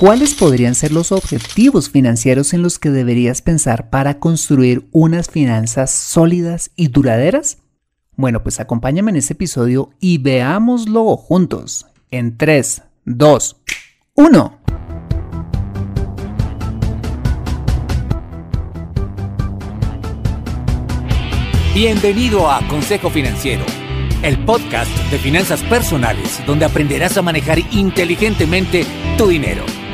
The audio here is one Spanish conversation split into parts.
¿Cuáles podrían ser los objetivos financieros en los que deberías pensar para construir unas finanzas sólidas y duraderas? Bueno, pues acompáñame en este episodio y veámoslo juntos. En 3, 2, 1. Bienvenido a Consejo Financiero, el podcast de finanzas personales donde aprenderás a manejar inteligentemente tu dinero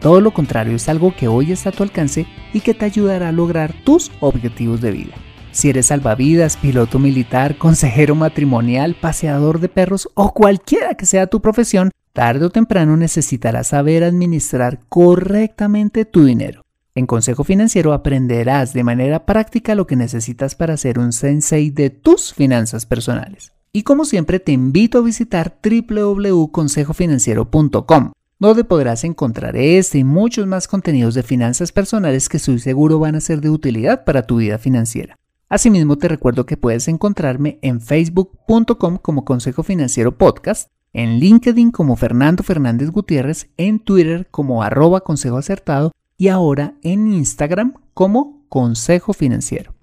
todo lo contrario, es algo que hoy está a tu alcance y que te ayudará a lograr tus objetivos de vida. Si eres salvavidas, piloto militar, consejero matrimonial, paseador de perros o cualquiera que sea tu profesión, tarde o temprano necesitarás saber administrar correctamente tu dinero. En Consejo Financiero aprenderás de manera práctica lo que necesitas para ser un sensei de tus finanzas personales. Y como siempre te invito a visitar www.consejofinanciero.com donde podrás encontrar este y muchos más contenidos de finanzas personales que estoy seguro van a ser de utilidad para tu vida financiera. Asimismo, te recuerdo que puedes encontrarme en facebook.com como Consejo Financiero Podcast, en LinkedIn como Fernando Fernández Gutiérrez, en Twitter como arroba Consejo Acertado y ahora en Instagram como Consejo Financiero.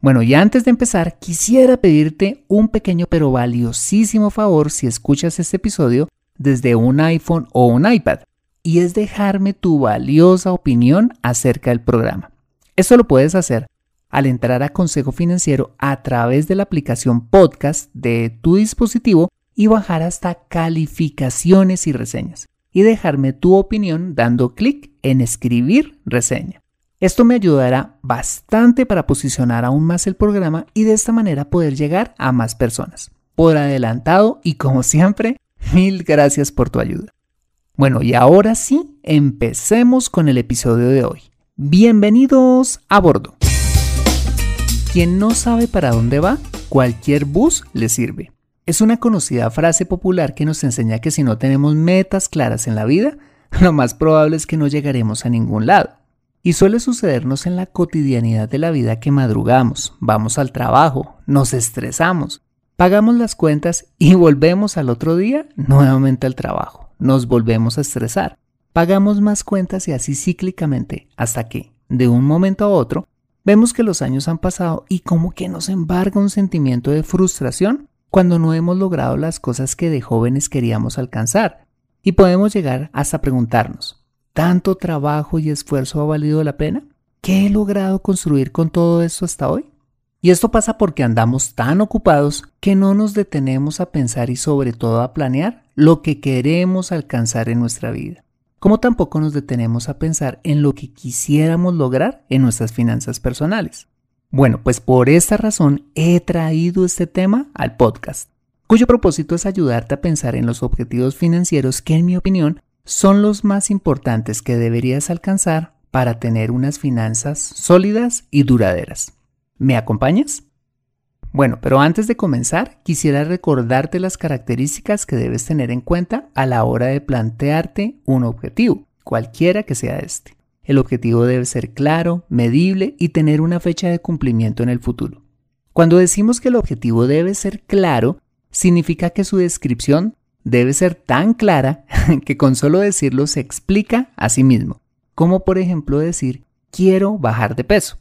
Bueno, y antes de empezar, quisiera pedirte un pequeño pero valiosísimo favor si escuchas este episodio desde un iPhone o un iPad y es dejarme tu valiosa opinión acerca del programa. Esto lo puedes hacer al entrar a Consejo Financiero a través de la aplicación podcast de tu dispositivo y bajar hasta calificaciones y reseñas y dejarme tu opinión dando clic en escribir reseña. Esto me ayudará bastante para posicionar aún más el programa y de esta manera poder llegar a más personas. Por adelantado y como siempre, Mil gracias por tu ayuda. Bueno, y ahora sí, empecemos con el episodio de hoy. Bienvenidos a bordo. Quien no sabe para dónde va, cualquier bus le sirve. Es una conocida frase popular que nos enseña que si no tenemos metas claras en la vida, lo más probable es que no llegaremos a ningún lado. Y suele sucedernos en la cotidianidad de la vida que madrugamos, vamos al trabajo, nos estresamos, Pagamos las cuentas y volvemos al otro día nuevamente al trabajo. Nos volvemos a estresar. Pagamos más cuentas y así cíclicamente hasta que, de un momento a otro, vemos que los años han pasado y como que nos embarga un sentimiento de frustración cuando no hemos logrado las cosas que de jóvenes queríamos alcanzar. Y podemos llegar hasta preguntarnos, ¿tanto trabajo y esfuerzo ha valido la pena? ¿Qué he logrado construir con todo esto hasta hoy? Y esto pasa porque andamos tan ocupados que no nos detenemos a pensar y sobre todo a planear lo que queremos alcanzar en nuestra vida, como tampoco nos detenemos a pensar en lo que quisiéramos lograr en nuestras finanzas personales. Bueno, pues por esta razón he traído este tema al podcast, cuyo propósito es ayudarte a pensar en los objetivos financieros que en mi opinión son los más importantes que deberías alcanzar para tener unas finanzas sólidas y duraderas. ¿Me acompañas? Bueno, pero antes de comenzar, quisiera recordarte las características que debes tener en cuenta a la hora de plantearte un objetivo, cualquiera que sea este. El objetivo debe ser claro, medible y tener una fecha de cumplimiento en el futuro. Cuando decimos que el objetivo debe ser claro, significa que su descripción debe ser tan clara que con solo decirlo se explica a sí mismo, como por ejemplo decir quiero bajar de peso.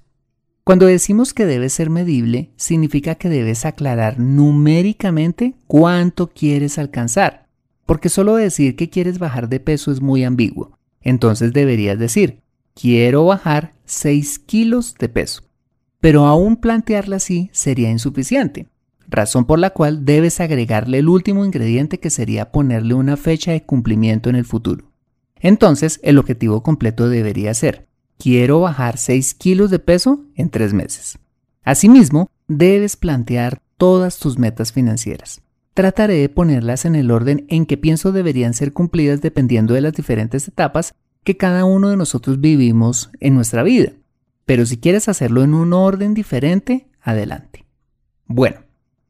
Cuando decimos que debe ser medible, significa que debes aclarar numéricamente cuánto quieres alcanzar, porque solo decir que quieres bajar de peso es muy ambiguo. Entonces deberías decir, quiero bajar 6 kilos de peso. Pero aún plantearla así sería insuficiente, razón por la cual debes agregarle el último ingrediente que sería ponerle una fecha de cumplimiento en el futuro. Entonces, el objetivo completo debería ser, quiero bajar 6 kilos de peso en 3 meses. Asimismo, debes plantear todas tus metas financieras. Trataré de ponerlas en el orden en que pienso deberían ser cumplidas dependiendo de las diferentes etapas que cada uno de nosotros vivimos en nuestra vida. Pero si quieres hacerlo en un orden diferente, adelante. Bueno,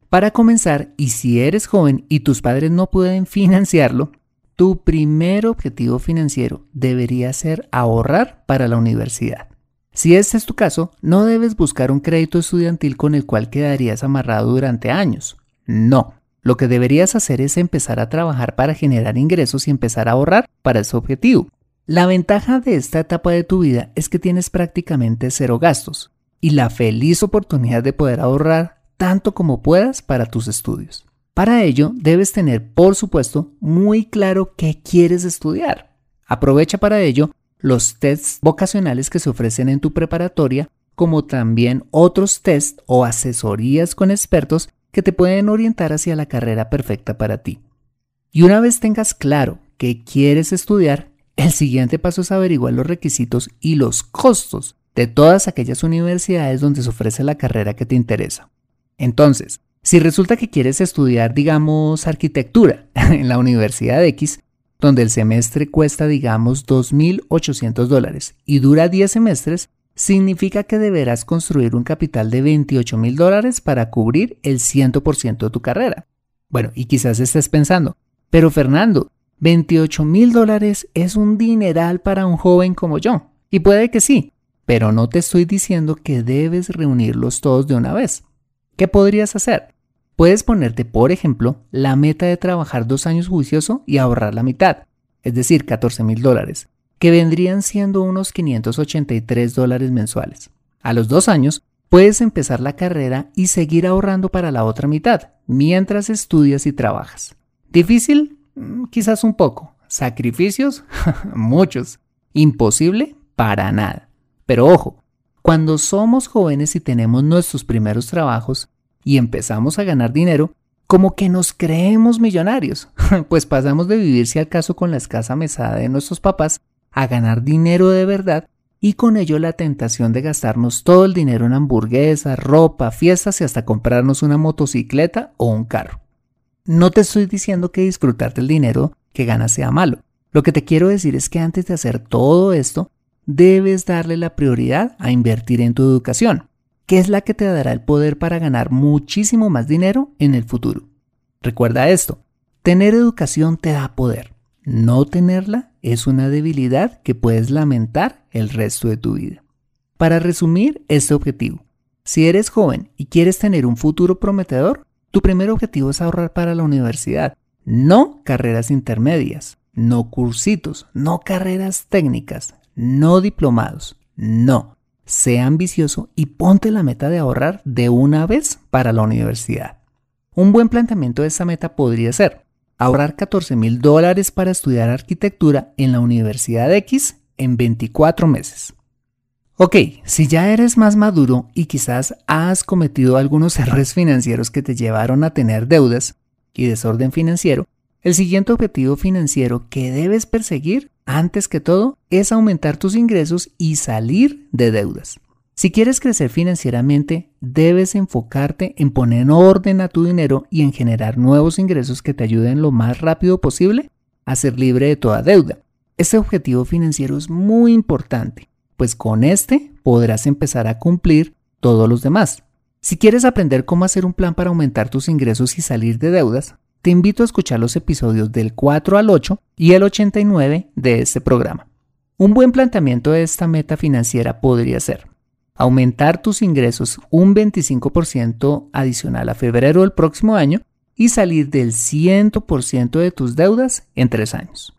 para comenzar, y si eres joven y tus padres no pueden financiarlo, tu primer objetivo financiero debería ser ahorrar para la universidad. Si este es tu caso, no debes buscar un crédito estudiantil con el cual quedarías amarrado durante años. No, lo que deberías hacer es empezar a trabajar para generar ingresos y empezar a ahorrar para ese objetivo. La ventaja de esta etapa de tu vida es que tienes prácticamente cero gastos y la feliz oportunidad de poder ahorrar tanto como puedas para tus estudios. Para ello, debes tener, por supuesto, muy claro qué quieres estudiar. Aprovecha para ello los tests vocacionales que se ofrecen en tu preparatoria, como también otros tests o asesorías con expertos que te pueden orientar hacia la carrera perfecta para ti. Y una vez tengas claro qué quieres estudiar, el siguiente paso es averiguar los requisitos y los costos de todas aquellas universidades donde se ofrece la carrera que te interesa. Entonces, si resulta que quieres estudiar, digamos, arquitectura en la Universidad X, donde el semestre cuesta, digamos, 2.800 dólares y dura 10 semestres, significa que deberás construir un capital de 28.000 dólares para cubrir el 100% de tu carrera. Bueno, y quizás estés pensando, pero Fernando, 28 mil dólares es un dineral para un joven como yo. Y puede que sí, pero no te estoy diciendo que debes reunirlos todos de una vez. ¿Qué podrías hacer? Puedes ponerte, por ejemplo, la meta de trabajar dos años juicioso y ahorrar la mitad, es decir, 14 mil dólares, que vendrían siendo unos 583 dólares mensuales. A los dos años, puedes empezar la carrera y seguir ahorrando para la otra mitad, mientras estudias y trabajas. ¿Difícil? Mm, quizás un poco. ¿Sacrificios? Muchos. ¿Imposible? Para nada. Pero ojo, cuando somos jóvenes y tenemos nuestros primeros trabajos, y empezamos a ganar dinero, como que nos creemos millonarios, pues pasamos de vivir si al caso con la escasa mesada de nuestros papás a ganar dinero de verdad y con ello la tentación de gastarnos todo el dinero en hamburguesas, ropa, fiestas y hasta comprarnos una motocicleta o un carro. No te estoy diciendo que disfrutar del dinero que ganas sea malo. Lo que te quiero decir es que antes de hacer todo esto, debes darle la prioridad a invertir en tu educación que es la que te dará el poder para ganar muchísimo más dinero en el futuro. Recuerda esto, tener educación te da poder. No tenerla es una debilidad que puedes lamentar el resto de tu vida. Para resumir este objetivo, si eres joven y quieres tener un futuro prometedor, tu primer objetivo es ahorrar para la universidad, no carreras intermedias, no cursitos, no carreras técnicas, no diplomados, no sea ambicioso y ponte la meta de ahorrar de una vez para la universidad. Un buen planteamiento de esta meta podría ser ahorrar 14 mil dólares para estudiar arquitectura en la Universidad X en 24 meses. Ok, si ya eres más maduro y quizás has cometido algunos errores financieros que te llevaron a tener deudas y desorden financiero, el siguiente objetivo financiero que debes perseguir antes que todo, es aumentar tus ingresos y salir de deudas. Si quieres crecer financieramente, debes enfocarte en poner en orden a tu dinero y en generar nuevos ingresos que te ayuden lo más rápido posible a ser libre de toda deuda. Este objetivo financiero es muy importante, pues con este podrás empezar a cumplir todos los demás. Si quieres aprender cómo hacer un plan para aumentar tus ingresos y salir de deudas, te invito a escuchar los episodios del 4 al 8 y el 89 de este programa. Un buen planteamiento de esta meta financiera podría ser aumentar tus ingresos un 25% adicional a febrero del próximo año y salir del 100% de tus deudas en tres años.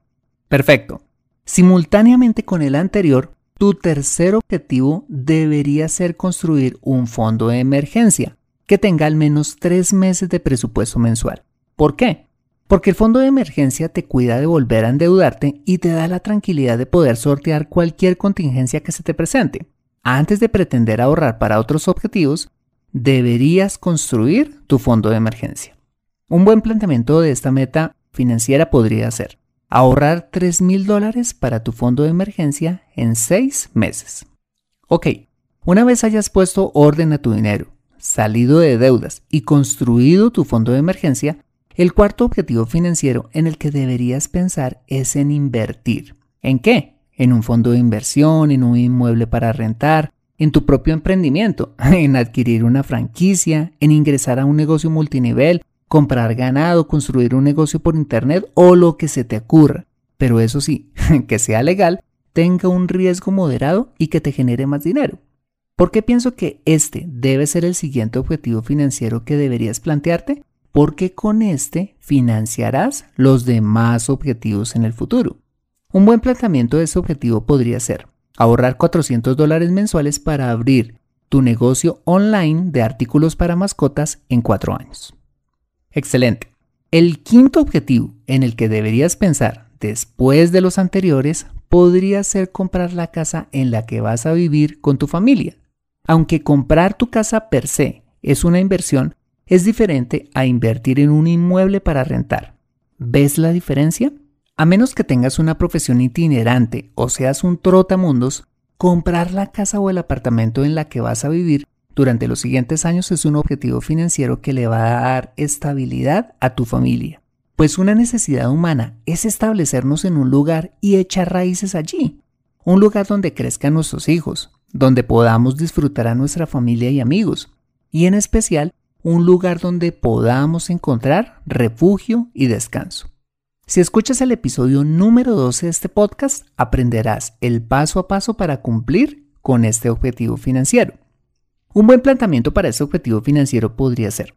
Perfecto. Simultáneamente con el anterior, tu tercer objetivo debería ser construir un fondo de emergencia que tenga al menos tres meses de presupuesto mensual. ¿Por qué? Porque el fondo de emergencia te cuida de volver a endeudarte y te da la tranquilidad de poder sortear cualquier contingencia que se te presente. antes de pretender ahorrar para otros objetivos, deberías construir tu fondo de emergencia. Un buen planteamiento de esta meta financiera podría ser ahorrar 3 mil dólares para tu fondo de emergencia en 6 meses. Ok, una vez hayas puesto orden a tu dinero, salido de deudas y construido tu fondo de emergencia, el cuarto objetivo financiero en el que deberías pensar es en invertir. ¿En qué? En un fondo de inversión, en un inmueble para rentar, en tu propio emprendimiento, en adquirir una franquicia, en ingresar a un negocio multinivel, comprar ganado, construir un negocio por internet o lo que se te ocurra. Pero eso sí, que sea legal, tenga un riesgo moderado y que te genere más dinero. ¿Por qué pienso que este debe ser el siguiente objetivo financiero que deberías plantearte? Porque con este financiarás los demás objetivos en el futuro. Un buen planteamiento de ese objetivo podría ser ahorrar 400 dólares mensuales para abrir tu negocio online de artículos para mascotas en cuatro años. Excelente. El quinto objetivo en el que deberías pensar después de los anteriores podría ser comprar la casa en la que vas a vivir con tu familia. Aunque comprar tu casa per se es una inversión, es diferente a invertir en un inmueble para rentar. ¿Ves la diferencia? A menos que tengas una profesión itinerante o seas un trotamundos, comprar la casa o el apartamento en la que vas a vivir durante los siguientes años es un objetivo financiero que le va a dar estabilidad a tu familia. Pues una necesidad humana es establecernos en un lugar y echar raíces allí. Un lugar donde crezcan nuestros hijos, donde podamos disfrutar a nuestra familia y amigos. Y en especial, un lugar donde podamos encontrar refugio y descanso. Si escuchas el episodio número 12 de este podcast, aprenderás el paso a paso para cumplir con este objetivo financiero. Un buen planteamiento para este objetivo financiero podría ser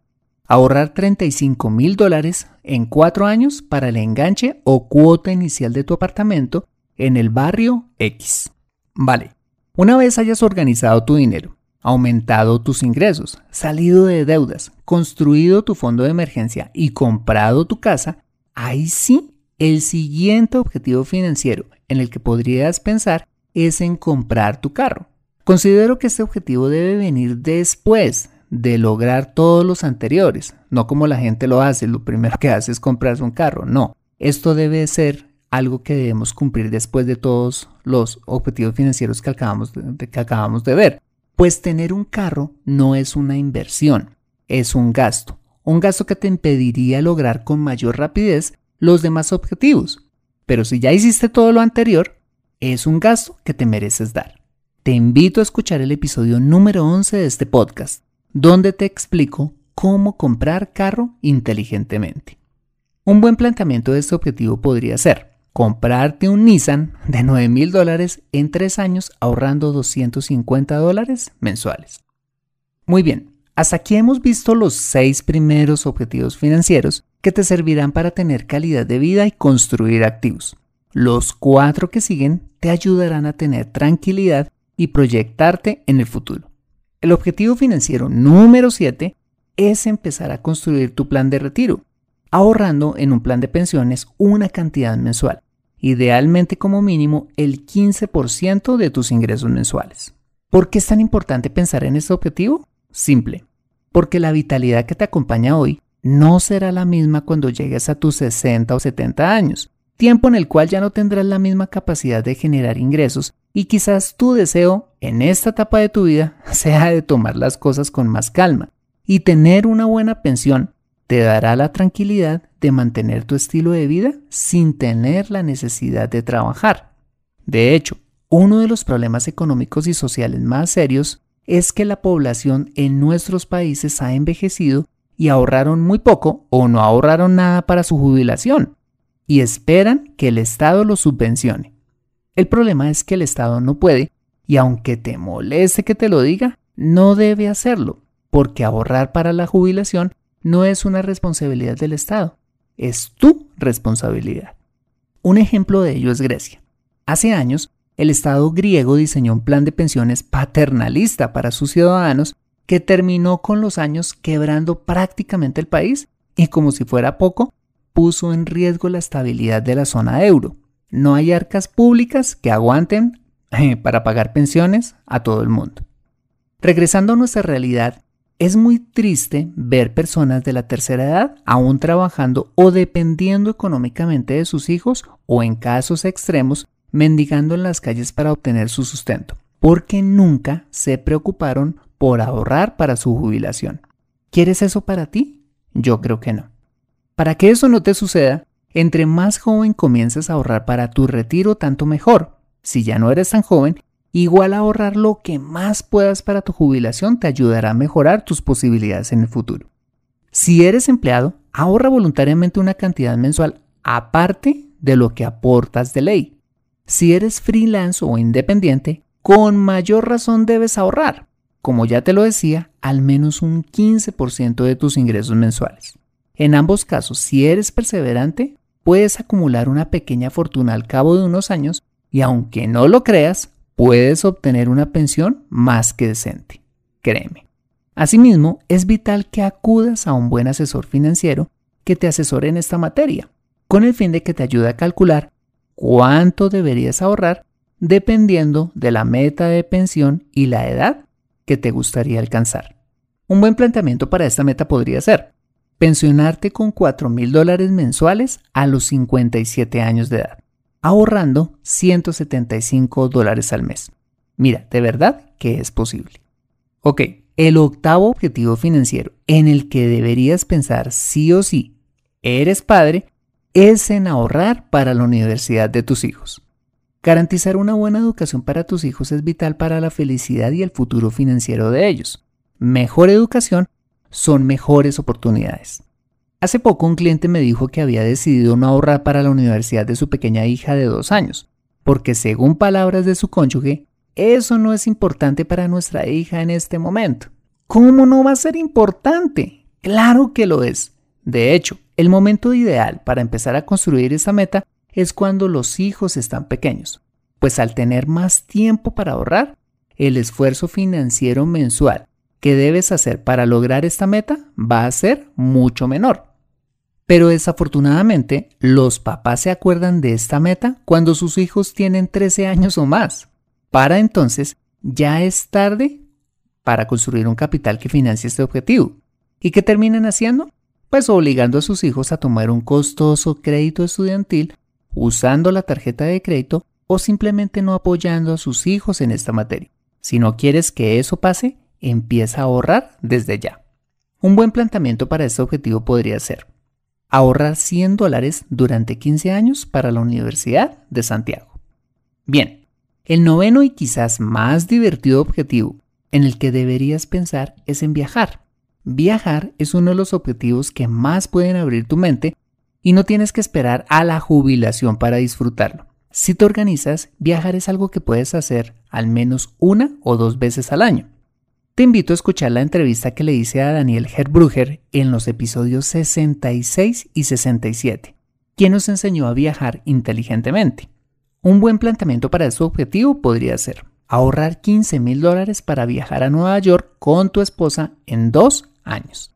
ahorrar 35 mil dólares en cuatro años para el enganche o cuota inicial de tu apartamento en el barrio X. Vale, una vez hayas organizado tu dinero, aumentado tus ingresos, salido de deudas, construido tu fondo de emergencia y comprado tu casa, ahí sí el siguiente objetivo financiero en el que podrías pensar es en comprar tu carro. Considero que este objetivo debe venir después de lograr todos los anteriores, no como la gente lo hace, lo primero que hace es comprarse un carro, no, esto debe ser algo que debemos cumplir después de todos los objetivos financieros que acabamos de, que acabamos de ver. Pues tener un carro no es una inversión, es un gasto, un gasto que te impediría lograr con mayor rapidez los demás objetivos. Pero si ya hiciste todo lo anterior, es un gasto que te mereces dar. Te invito a escuchar el episodio número 11 de este podcast, donde te explico cómo comprar carro inteligentemente. Un buen planteamiento de este objetivo podría ser comprarte un Nissan de 9 mil dólares en tres años ahorrando 250 dólares mensuales. Muy bien, hasta aquí hemos visto los seis primeros objetivos financieros que te servirán para tener calidad de vida y construir activos. Los cuatro que siguen te ayudarán a tener tranquilidad y proyectarte en el futuro. El objetivo financiero número 7 es empezar a construir tu plan de retiro, ahorrando en un plan de pensiones una cantidad mensual, idealmente como mínimo el 15% de tus ingresos mensuales. ¿Por qué es tan importante pensar en este objetivo? Simple, porque la vitalidad que te acompaña hoy no será la misma cuando llegues a tus 60 o 70 años, tiempo en el cual ya no tendrás la misma capacidad de generar ingresos y quizás tu deseo en esta etapa de tu vida sea de tomar las cosas con más calma y tener una buena pensión te dará la tranquilidad de mantener tu estilo de vida sin tener la necesidad de trabajar. De hecho, uno de los problemas económicos y sociales más serios es que la población en nuestros países ha envejecido y ahorraron muy poco o no ahorraron nada para su jubilación y esperan que el Estado los subvencione. El problema es que el Estado no puede y aunque te moleste que te lo diga, no debe hacerlo, porque ahorrar para la jubilación no es una responsabilidad del Estado, es tu responsabilidad. Un ejemplo de ello es Grecia. Hace años, el Estado griego diseñó un plan de pensiones paternalista para sus ciudadanos que terminó con los años quebrando prácticamente el país y como si fuera poco, puso en riesgo la estabilidad de la zona euro. No hay arcas públicas que aguanten para pagar pensiones a todo el mundo. Regresando a nuestra realidad, es muy triste ver personas de la tercera edad aún trabajando o dependiendo económicamente de sus hijos o en casos extremos mendigando en las calles para obtener su sustento, porque nunca se preocuparon por ahorrar para su jubilación. ¿Quieres eso para ti? Yo creo que no. Para que eso no te suceda, entre más joven comiences a ahorrar para tu retiro, tanto mejor. Si ya no eres tan joven, igual ahorrar lo que más puedas para tu jubilación te ayudará a mejorar tus posibilidades en el futuro. Si eres empleado, ahorra voluntariamente una cantidad mensual aparte de lo que aportas de ley. Si eres freelance o independiente, con mayor razón debes ahorrar, como ya te lo decía, al menos un 15% de tus ingresos mensuales. En ambos casos, si eres perseverante, puedes acumular una pequeña fortuna al cabo de unos años y aunque no lo creas, puedes obtener una pensión más que decente. Créeme. Asimismo, es vital que acudas a un buen asesor financiero que te asesore en esta materia, con el fin de que te ayude a calcular cuánto deberías ahorrar dependiendo de la meta de pensión y la edad que te gustaría alcanzar. Un buen planteamiento para esta meta podría ser pensionarte con 4 mil dólares mensuales a los 57 años de edad, ahorrando 175 dólares al mes. Mira, de verdad que es posible. Ok, el octavo objetivo financiero en el que deberías pensar sí o sí, eres padre, es en ahorrar para la universidad de tus hijos. Garantizar una buena educación para tus hijos es vital para la felicidad y el futuro financiero de ellos. Mejor educación son mejores oportunidades. Hace poco un cliente me dijo que había decidido no ahorrar para la universidad de su pequeña hija de dos años, porque según palabras de su cónyuge, eso no es importante para nuestra hija en este momento. ¿Cómo no va a ser importante? Claro que lo es. De hecho, el momento ideal para empezar a construir esta meta es cuando los hijos están pequeños, pues al tener más tiempo para ahorrar, el esfuerzo financiero mensual que debes hacer para lograr esta meta va a ser mucho menor. Pero desafortunadamente, los papás se acuerdan de esta meta cuando sus hijos tienen 13 años o más. Para entonces, ya es tarde para construir un capital que financie este objetivo. ¿Y qué terminan haciendo? pues obligando a sus hijos a tomar un costoso crédito estudiantil usando la tarjeta de crédito o simplemente no apoyando a sus hijos en esta materia. Si no quieres que eso pase, empieza a ahorrar desde ya. Un buen planteamiento para este objetivo podría ser ahorrar 100 dólares durante 15 años para la Universidad de Santiago. Bien, el noveno y quizás más divertido objetivo en el que deberías pensar es en viajar. Viajar es uno de los objetivos que más pueden abrir tu mente y no tienes que esperar a la jubilación para disfrutarlo. Si te organizas, viajar es algo que puedes hacer al menos una o dos veces al año. Te invito a escuchar la entrevista que le hice a Daniel Herbruger en los episodios 66 y 67, quien nos enseñó a viajar inteligentemente. Un buen planteamiento para su objetivo podría ser ahorrar 15 mil dólares para viajar a Nueva York con tu esposa en dos años.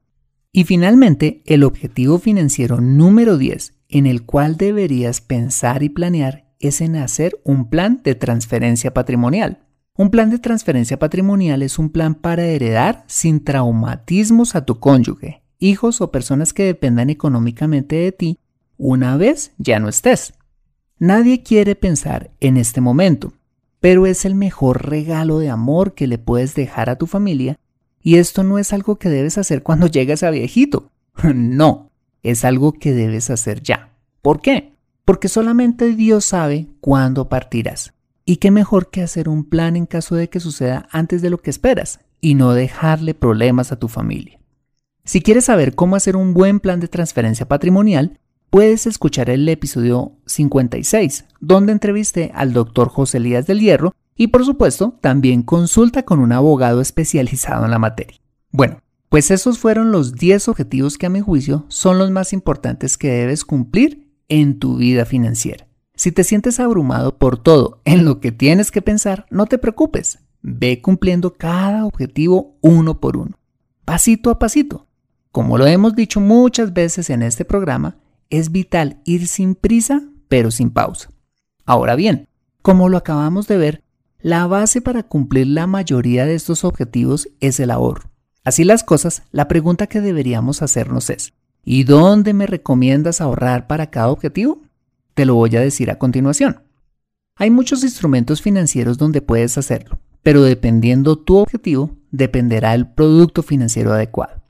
Y finalmente, el objetivo financiero número 10 en el cual deberías pensar y planear es en hacer un plan de transferencia patrimonial. Un plan de transferencia patrimonial es un plan para heredar sin traumatismos a tu cónyuge, hijos o personas que dependan económicamente de ti una vez ya no estés. Nadie quiere pensar en este momento, pero es el mejor regalo de amor que le puedes dejar a tu familia y esto no es algo que debes hacer cuando llegas a viejito. No, es algo que debes hacer ya. ¿Por qué? Porque solamente Dios sabe cuándo partirás. Y qué mejor que hacer un plan en caso de que suceda antes de lo que esperas y no dejarle problemas a tu familia. Si quieres saber cómo hacer un buen plan de transferencia patrimonial, puedes escuchar el episodio 56, donde entrevisté al doctor José Elías del Hierro y por supuesto, también consulta con un abogado especializado en la materia. Bueno, pues esos fueron los 10 objetivos que a mi juicio son los más importantes que debes cumplir en tu vida financiera. Si te sientes abrumado por todo en lo que tienes que pensar, no te preocupes. Ve cumpliendo cada objetivo uno por uno, pasito a pasito. Como lo hemos dicho muchas veces en este programa, es vital ir sin prisa, pero sin pausa. Ahora bien, como lo acabamos de ver, La base para cumplir la mayoría de estos objetivos es el ahorro. Así las cosas, la pregunta que deberíamos hacernos es, ¿y dónde me recomiendas ahorrar para cada objetivo? Te lo voy a decir a continuación. Hay muchos instrumentos financieros donde puedes hacerlo, pero dependiendo tu objetivo, dependerá el producto financiero adecuado.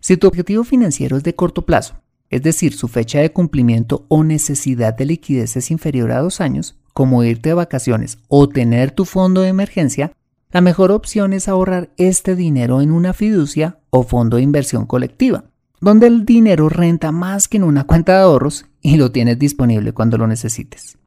Si tu objetivo financiero es de corto plazo, es decir, su fecha de cumplimiento o necesidad de liquidez es inferior a dos años, como irte de vacaciones o tener tu fondo de emergencia, la mejor opción es ahorrar este dinero en una fiducia o fondo de inversión colectiva, donde el dinero renta más que en una cuenta de ahorros y lo tienes disponible cuando lo necesites.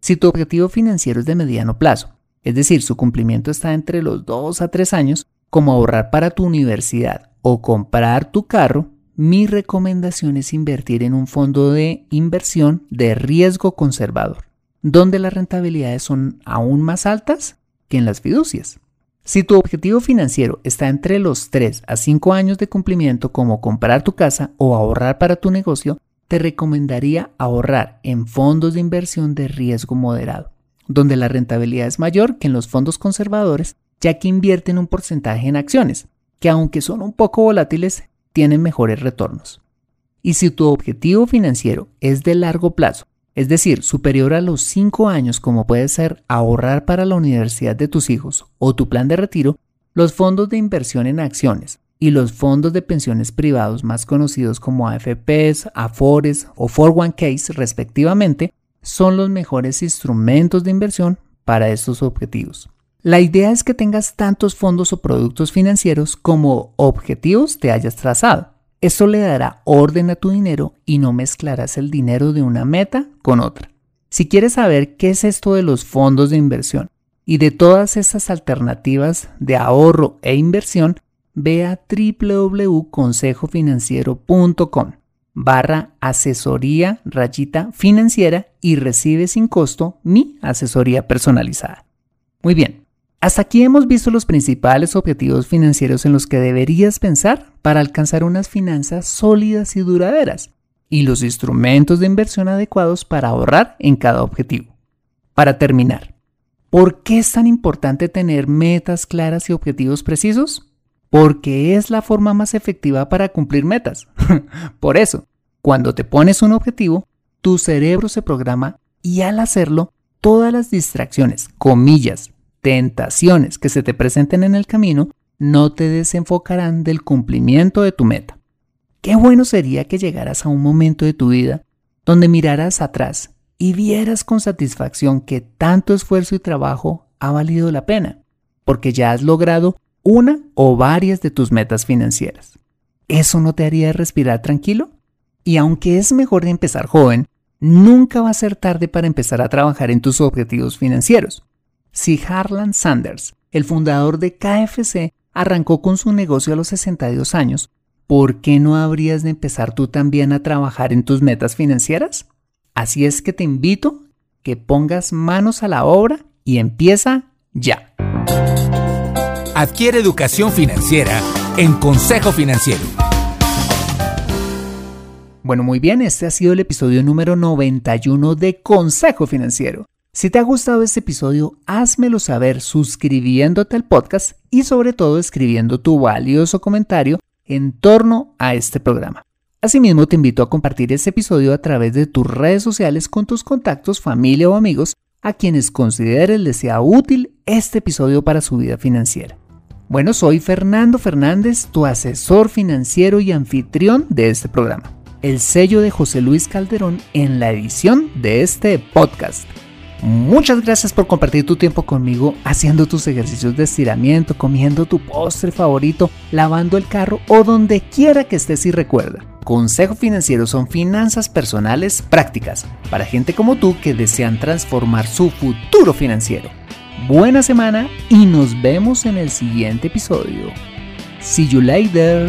Si tu objetivo financiero es de mediano plazo, es decir, su cumplimiento está entre los 2 a 3 años, como ahorrar para tu universidad o comprar tu carro, mi recomendación es invertir en un fondo de inversión de riesgo conservador, donde las rentabilidades son aún más altas que en las fiducias. Si tu objetivo financiero está entre los 3 a 5 años de cumplimiento como comprar tu casa o ahorrar para tu negocio, te recomendaría ahorrar en fondos de inversión de riesgo moderado, donde la rentabilidad es mayor que en los fondos conservadores, ya que invierten un porcentaje en acciones, que aunque son un poco volátiles, tienen mejores retornos. Y si tu objetivo financiero es de largo plazo, es decir, superior a los 5 años como puede ser ahorrar para la universidad de tus hijos o tu plan de retiro, los fondos de inversión en acciones y los fondos de pensiones privados más conocidos como AFPs, Afores o 401ks respectivamente son los mejores instrumentos de inversión para estos objetivos. La idea es que tengas tantos fondos o productos financieros como objetivos te hayas trazado. Esto le dará orden a tu dinero y no mezclarás el dinero de una meta con otra. Si quieres saber qué es esto de los fondos de inversión y de todas estas alternativas de ahorro e inversión, ve a www.consejofinanciero.com barra asesoría rayita financiera y recibe sin costo mi asesoría personalizada. Muy bien, hasta aquí hemos visto los principales objetivos financieros en los que deberías pensar para alcanzar unas finanzas sólidas y duraderas y los instrumentos de inversión adecuados para ahorrar en cada objetivo. Para terminar, ¿por qué es tan importante tener metas claras y objetivos precisos? Porque es la forma más efectiva para cumplir metas. Por eso, cuando te pones un objetivo, tu cerebro se programa y al hacerlo, todas las distracciones, comillas, tentaciones que se te presenten en el camino no te desenfocarán del cumplimiento de tu meta. Qué bueno sería que llegaras a un momento de tu vida donde miraras atrás y vieras con satisfacción que tanto esfuerzo y trabajo ha valido la pena, porque ya has logrado una o varias de tus metas financieras. ¿Eso no te haría respirar tranquilo? Y aunque es mejor empezar joven, nunca va a ser tarde para empezar a trabajar en tus objetivos financieros. Si Harlan Sanders, el fundador de KFC, arrancó con su negocio a los 62 años, ¿por qué no habrías de empezar tú también a trabajar en tus metas financieras? Así es que te invito que pongas manos a la obra y empieza ya. Adquiere educación financiera en Consejo Financiero. Bueno, muy bien, este ha sido el episodio número 91 de Consejo Financiero. Si te ha gustado este episodio, házmelo saber suscribiéndote al podcast y sobre todo escribiendo tu valioso comentario en torno a este programa. Asimismo, te invito a compartir este episodio a través de tus redes sociales con tus contactos, familia o amigos a quienes consideres les sea útil este episodio para su vida financiera. Bueno, soy Fernando Fernández, tu asesor financiero y anfitrión de este programa. El sello de José Luis Calderón en la edición de este podcast. Muchas gracias por compartir tu tiempo conmigo haciendo tus ejercicios de estiramiento, comiendo tu postre favorito, lavando el carro o donde quiera que estés y recuerda. Consejo Financiero son finanzas personales prácticas para gente como tú que desean transformar su futuro financiero. Buena semana y nos vemos en el siguiente episodio. See you later.